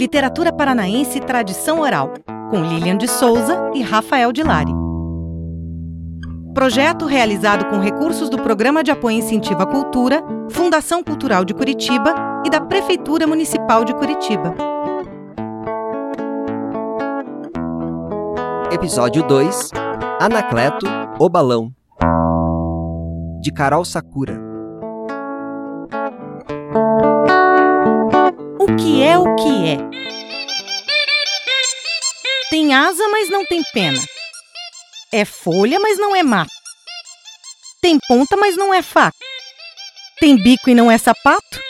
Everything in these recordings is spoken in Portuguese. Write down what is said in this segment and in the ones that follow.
Literatura Paranaense e Tradição Oral, com Lilian de Souza e Rafael de Lari. Projeto realizado com recursos do Programa de Apoio Incentivo à Cultura, Fundação Cultural de Curitiba e da Prefeitura Municipal de Curitiba. Episódio 2 Anacleto, o Balão de Carol Sakura. O que o que é? Tem asa, mas não tem pena. É folha, mas não é mato. Tem ponta, mas não é faca. Tem bico e não é sapato?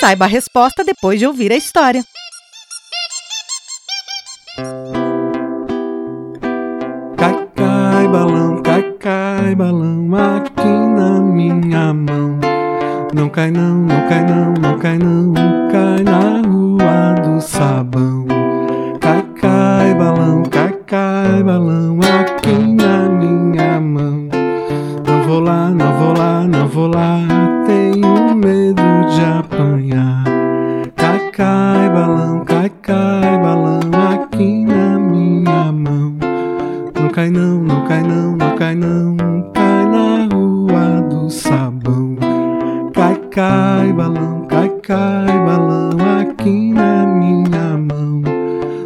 Saiba a resposta depois de ouvir a história. Cai, cai, balão, cai, cai, balão aqui na minha mão. Não cai não, não cai não, não cai não, cai não, não cai não, cai na rua do sabão. Cai, cai, balão, cai, cai, balão aqui na minha mão.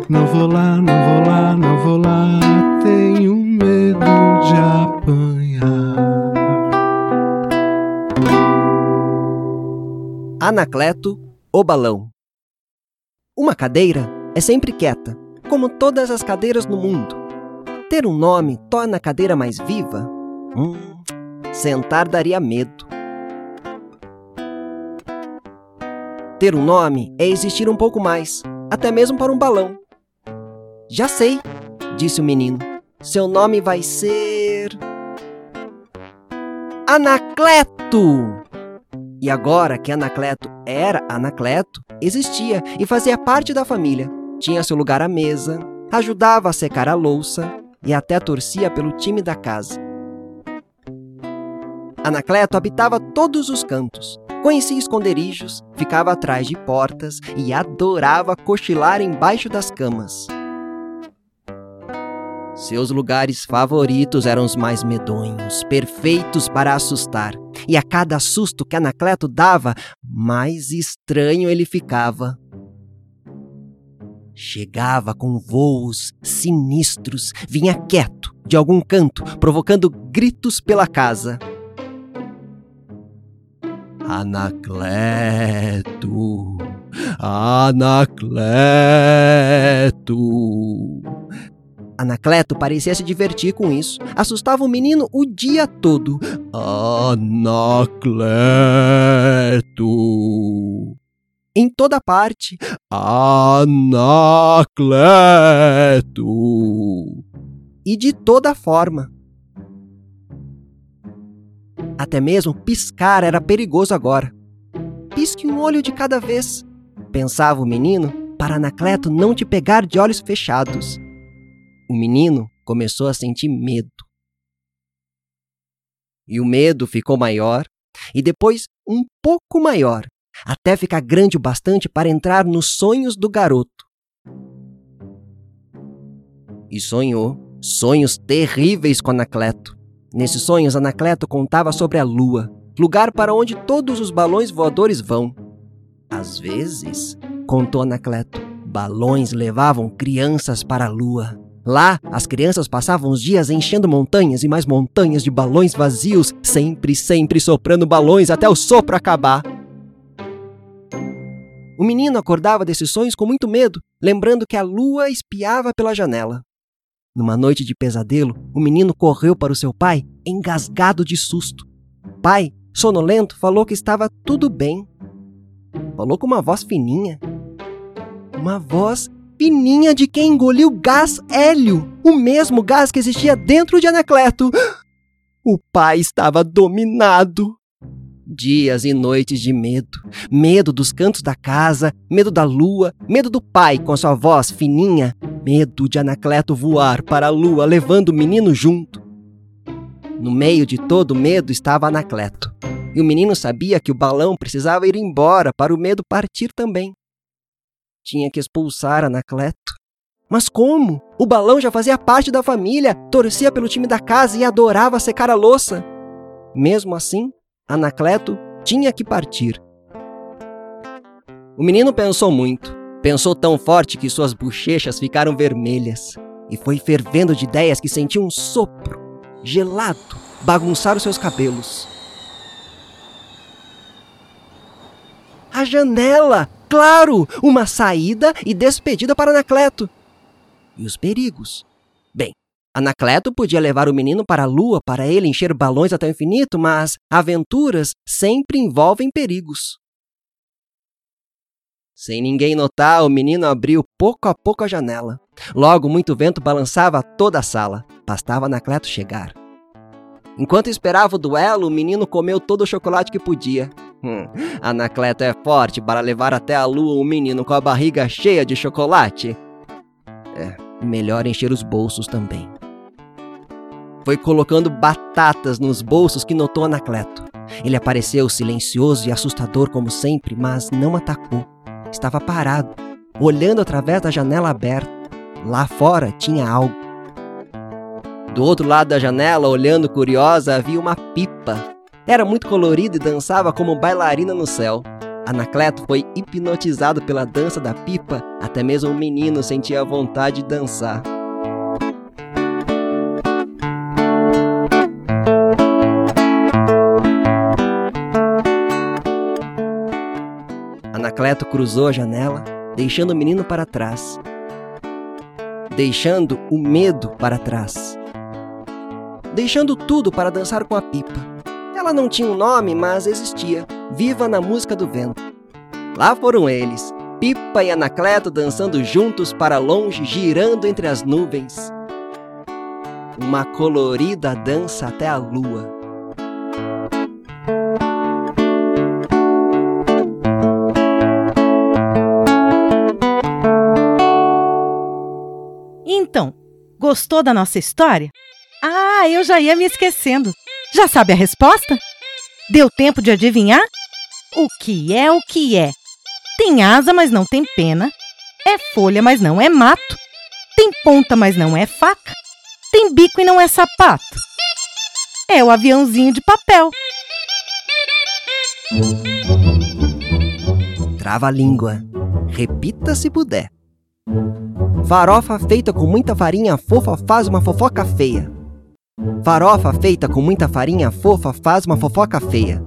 Não vou lá, não vou lá, não vou lá, tenho medo de apanhar. Anacleto, o Balão. Uma cadeira é sempre quieta, como todas as cadeiras no mundo. Ter um nome torna a cadeira mais viva? Hum, sentar daria medo. Ter um nome é existir um pouco mais, até mesmo para um balão. Já sei, disse o menino. Seu nome vai ser. Anacleto! E agora que Anacleto era Anacleto, existia e fazia parte da família. Tinha seu lugar à mesa, ajudava a secar a louça e até torcia pelo time da casa. Anacleto habitava todos os cantos. Conhecia esconderijos, ficava atrás de portas e adorava cochilar embaixo das camas. Seus lugares favoritos eram os mais medonhos, perfeitos para assustar. E a cada susto que Anacleto dava, mais estranho ele ficava. Chegava com voos sinistros, vinha quieto, de algum canto, provocando gritos pela casa. Anacleto! Anacleto! Anacleto parecia se divertir com isso. Assustava o menino o dia todo. Anacleto! Em toda parte. Anacleto! E de toda forma. Até mesmo piscar era perigoso agora. Pisque um olho de cada vez, pensava o menino, para Anacleto não te pegar de olhos fechados. O menino começou a sentir medo. E o medo ficou maior, e depois um pouco maior, até ficar grande o bastante para entrar nos sonhos do garoto. E sonhou sonhos terríveis com Anacleto. Nesses sonhos, Anacleto contava sobre a lua, lugar para onde todos os balões voadores vão. Às vezes, contou Anacleto, balões levavam crianças para a lua. Lá, as crianças passavam os dias enchendo montanhas e mais montanhas de balões vazios, sempre, sempre soprando balões até o sopro acabar. O menino acordava desses sonhos com muito medo, lembrando que a lua espiava pela janela. Numa noite de pesadelo, o menino correu para o seu pai, engasgado de susto. O pai, sonolento, falou que estava tudo bem. Falou com uma voz fininha. Uma voz fininha de quem engoliu gás hélio, o mesmo gás que existia dentro de Anacleto. O pai estava dominado. Dias e noites de medo. Medo dos cantos da casa, medo da lua, medo do pai com a sua voz fininha, medo de Anacleto voar para a lua levando o menino junto. No meio de todo o medo estava Anacleto. E o menino sabia que o balão precisava ir embora para o medo partir também. Tinha que expulsar Anacleto. Mas como? O balão já fazia parte da família, torcia pelo time da casa e adorava secar a louça. Mesmo assim, Anacleto tinha que partir. O menino pensou muito. Pensou tão forte que suas bochechas ficaram vermelhas. E foi fervendo de ideias que sentiu um sopro, gelado, bagunçar os seus cabelos. A janela! Claro! Uma saída e despedida para Anacleto. E os perigos? Bem, Anacleto podia levar o menino para a lua para ele encher balões até o infinito, mas aventuras sempre envolvem perigos. Sem ninguém notar, o menino abriu pouco a pouco a janela. Logo, muito vento balançava toda a sala. Bastava Anacleto chegar. Enquanto esperava o duelo, o menino comeu todo o chocolate que podia. Hum, Anacleto é forte para levar até a lua um menino com a barriga cheia de chocolate. É, melhor encher os bolsos também. Foi colocando batatas nos bolsos que notou Anacleto. Ele apareceu silencioso e assustador como sempre, mas não atacou. Estava parado, olhando através da janela aberta. Lá fora tinha algo. Do outro lado da janela, olhando curiosa, havia uma pipa. Era muito colorida e dançava como bailarina no céu. Anacleto foi hipnotizado pela dança da pipa, até mesmo o menino sentia vontade de dançar. Anacleto cruzou a janela, deixando o menino para trás. Deixando o medo para trás. Deixando tudo para dançar com a pipa. Ela não tinha um nome, mas existia, viva na música do vento. Lá foram eles, Pipa e Anacleto dançando juntos para longe, girando entre as nuvens. Uma colorida dança até a lua. Então, gostou da nossa história? Ah, eu já ia me esquecendo. Já sabe a resposta? Deu tempo de adivinhar? O que é o que é? Tem asa, mas não tem pena. É folha, mas não é mato. Tem ponta, mas não é faca. Tem bico e não é sapato. É o aviãozinho de papel. Trava a língua. Repita se puder. Farofa feita com muita farinha fofa faz uma fofoca feia. Farofa feita com muita farinha fofa faz uma fofoca feia.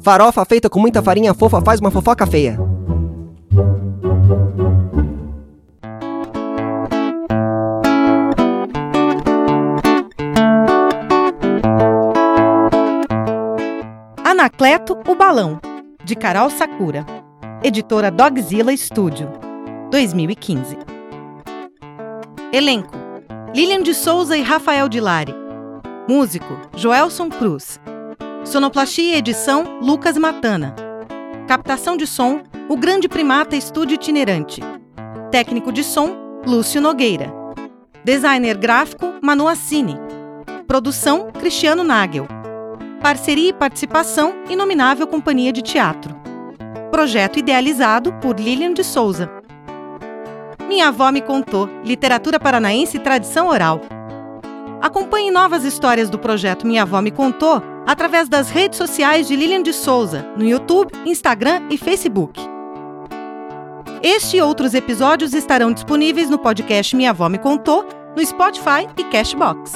Farofa feita com muita farinha fofa faz uma fofoca feia. Anacleto, o balão, de Carol Sakura. Editora Dogzilla Studio, 2015. Elenco: Lilian de Souza e Rafael Dilari. Músico: Joelson Cruz. Sonoplastia e edição: Lucas Matana. Captação de som: O Grande Primata Estúdio Itinerante. Técnico de som: Lúcio Nogueira. Designer gráfico: Manu Assini. Produção: Cristiano Nagel. Parceria e participação: Inominável Companhia de Teatro. Projeto idealizado por Lilian de Souza. Minha avó me contou: literatura paranaense e tradição oral. Acompanhe novas histórias do projeto Minha Avó Me Contou através das redes sociais de Lilian de Souza, no YouTube, Instagram e Facebook. Este e outros episódios estarão disponíveis no podcast Minha Avó Me Contou, no Spotify e Cashbox.